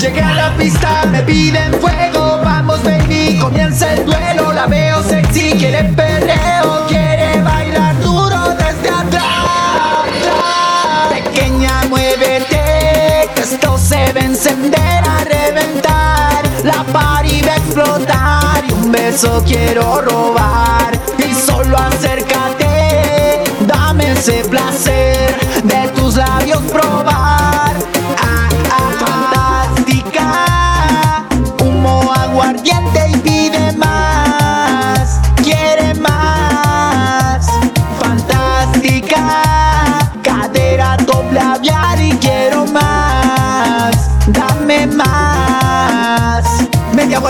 Llegué a la pista, me piden fuego, vamos baby, comienza el duelo, la veo sexy, quiere perreo, quiere bailar duro desde atrás. Pequeña, muévete, esto se va a encender, a reventar, la party va a explotar y un beso quiero robar solo acércate, dame ese placer de tus labios probar.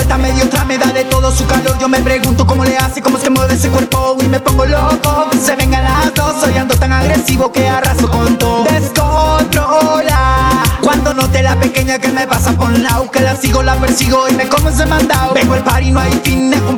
Vuelta, media otra, me da de todo su calor. Yo me pregunto cómo le hace, cómo es que mueve ese cuerpo y me pongo loco. Se vengan las dos, soy ando tan agresivo que arraso con todo. Descontrola. Cuando note la pequeña que me pasa por lado, que la sigo, la persigo y me como ese mandado. Vengo el party, no hay fin, así.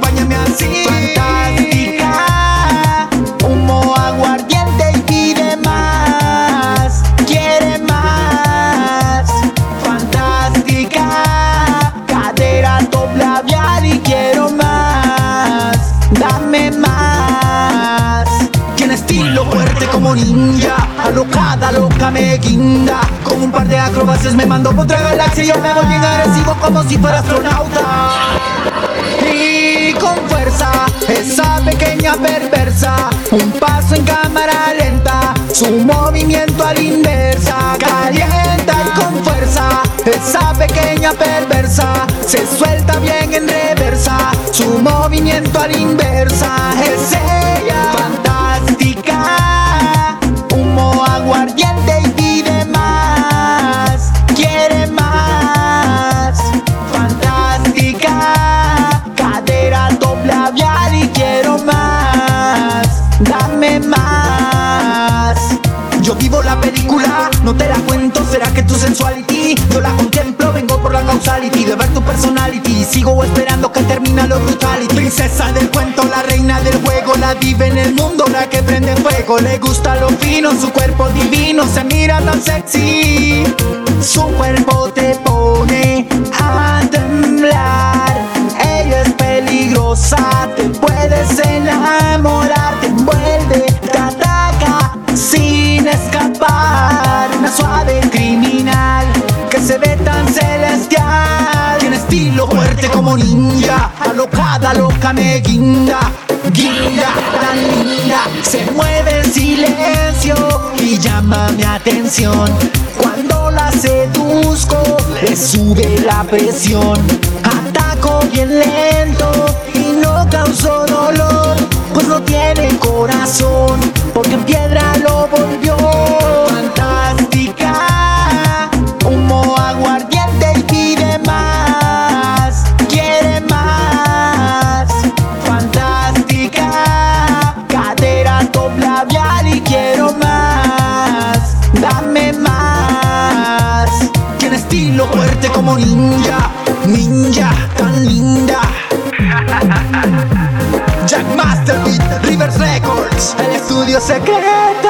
Dame más. Tiene estilo fuerte como ninja, alocada, loca me guinda. Con un par de acrobacias me mando por otra galaxia y yo me voy bien agresivo como si fuera astronauta. Y con fuerza, esa pequeña perversa, un paso en cámara lenta, su movimiento a la inversa, calienta y con fuerza, esa pequeña perversa, se suelta la inversa, es ella, fantástica, humo aguardiente y pide más, quiere más, fantástica, cadera top labial y quiero más, dame más. Yo vivo la película, no te la cuento, será que tu sensuality yo la contemplo, vengo por la causality de ver tu personality, sigo esperando que termine lo brutality. Princesa del cuento, la reina del juego, la vive en el mundo, la que prende fuego, le gusta lo fino, su cuerpo divino, se mira tan sexy, su cuerpo te pone a temblar, ella es peligrosa, te puedes enamorar, te envuelve, te ataca sin escapar, una suave criminal que se ve tan celestial, tiene estilo fuerte como ninja, alocada, loca me guinda, guinda tan linda, se mueve en silencio y llama mi atención, cuando la seduzco le sube la presión, ataco bien lento y no causo dolor, pues no tiene corazón, porque en piedra como ninja, ninja tan linda. Jack Masterbeat, Rivers Records, el estudio secreto.